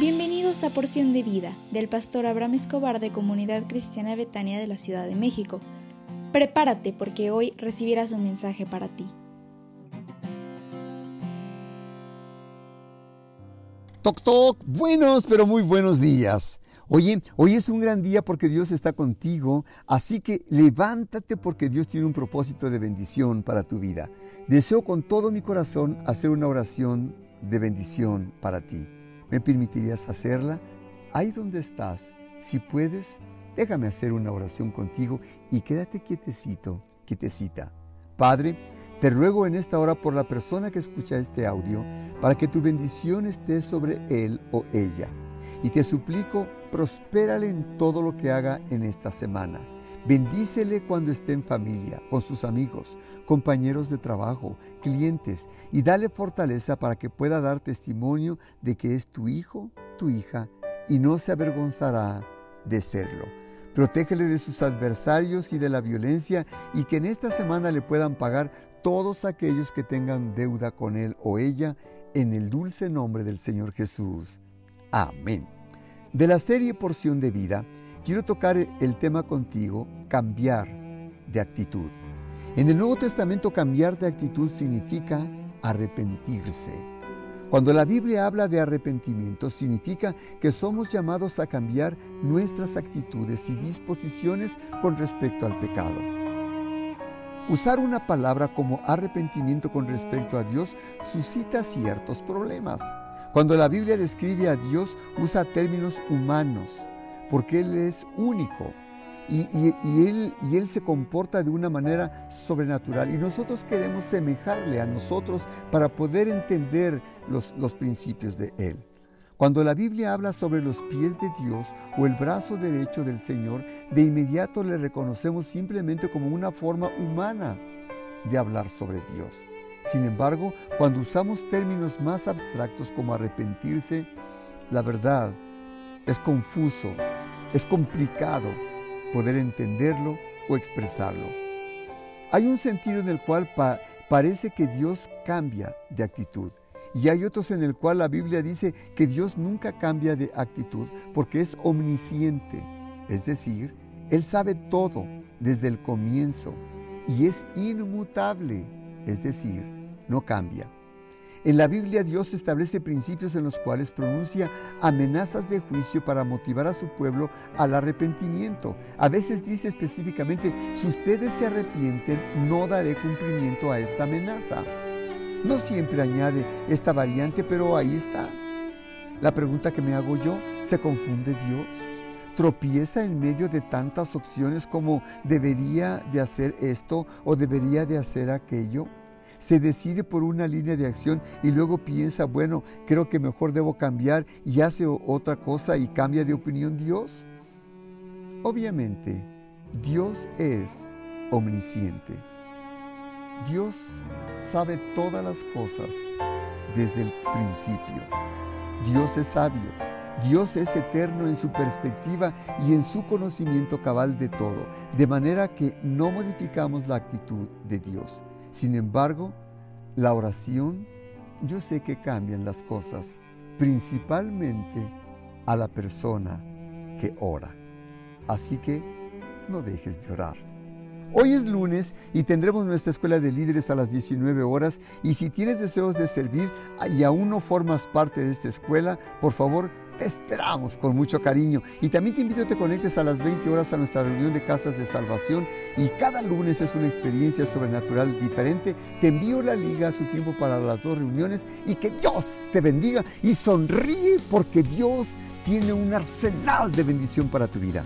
Bienvenidos a Porción de Vida del pastor Abraham Escobar de Comunidad Cristiana Betania de la Ciudad de México. Prepárate porque hoy recibirás un mensaje para ti. Toc toc, buenos pero muy buenos días. Oye, hoy es un gran día porque Dios está contigo, así que levántate porque Dios tiene un propósito de bendición para tu vida. Deseo con todo mi corazón hacer una oración de bendición para ti. ¿Me permitirías hacerla? Ahí donde estás, si puedes, déjame hacer una oración contigo y quédate quietecito, quietecita. Padre, te ruego en esta hora por la persona que escucha este audio, para que tu bendición esté sobre él o ella. Y te suplico, prospérale en todo lo que haga en esta semana. Bendícele cuando esté en familia, con sus amigos, compañeros de trabajo, clientes, y dale fortaleza para que pueda dar testimonio de que es tu hijo, tu hija, y no se avergonzará de serlo. Protégele de sus adversarios y de la violencia, y que en esta semana le puedan pagar todos aquellos que tengan deuda con él o ella, en el dulce nombre del Señor Jesús. Amén. De la serie Porción de Vida, quiero tocar el tema contigo, cambiar de actitud. En el Nuevo Testamento cambiar de actitud significa arrepentirse. Cuando la Biblia habla de arrepentimiento, significa que somos llamados a cambiar nuestras actitudes y disposiciones con respecto al pecado. Usar una palabra como arrepentimiento con respecto a Dios suscita ciertos problemas. Cuando la Biblia describe a Dios, usa términos humanos, porque Él es único y, él, se comporta de una manera sobrenatural. Y nosotros queremos semejarle a nosotros para poder entender los principios de Él. Cuando la Biblia habla sobre los pies de Dios o el brazo derecho del Señor, de inmediato le reconocemos simplemente como una forma humana de hablar sobre Dios. Sin embargo, cuando usamos términos más abstractos como arrepentirse, la verdad es confuso, es complicado poder entenderlo o expresarlo. Hay un sentido en el cual parece que Dios cambia de actitud. Y hay otros en el cual la Biblia dice que Dios nunca cambia de actitud porque es omnisciente. Es decir, Él sabe todo desde el comienzo y es inmutable. Es decir, no cambia. En la Biblia Dios establece principios en los cuales pronuncia amenazas de juicio para motivar a su pueblo al arrepentimiento. A veces dice específicamente, si ustedes se arrepienten, no daré cumplimiento a esta amenaza. No siempre añade esta variante, pero ahí está. La pregunta que me hago yo, ¿se confunde Dios? ¿Tropieza en medio de tantas opciones como debería de hacer esto o debería de hacer aquello? Se decide por una línea de acción y luego piensa, bueno, creo que mejor debo cambiar y hace otra cosa y cambia de opinión Dios? Obviamente, Dios es omnisciente. Dios sabe todas las cosas desde el principio. Dios es sabio. Dios es eterno en su perspectiva y en su conocimiento cabal de todo, de manera que no modificamos la actitud de Dios. Sin embargo, la oración, yo sé que cambian las cosas, principalmente a la persona que ora. Así que no dejes de orar. Hoy es lunes y tendremos nuestra escuela de líderes a las 19 horas y si tienes deseos de servir y aún no formas parte de esta escuela, por favor te esperamos con mucho cariño. Y también te invito a que te conectes a las 20 horas a nuestra reunión de casas de salvación. Y cada lunes es una experiencia sobrenatural diferente. Te envío la liga a su tiempo para las dos reuniones. Y que Dios te bendiga y sonríe porque Dios tiene un arsenal de bendición para tu vida.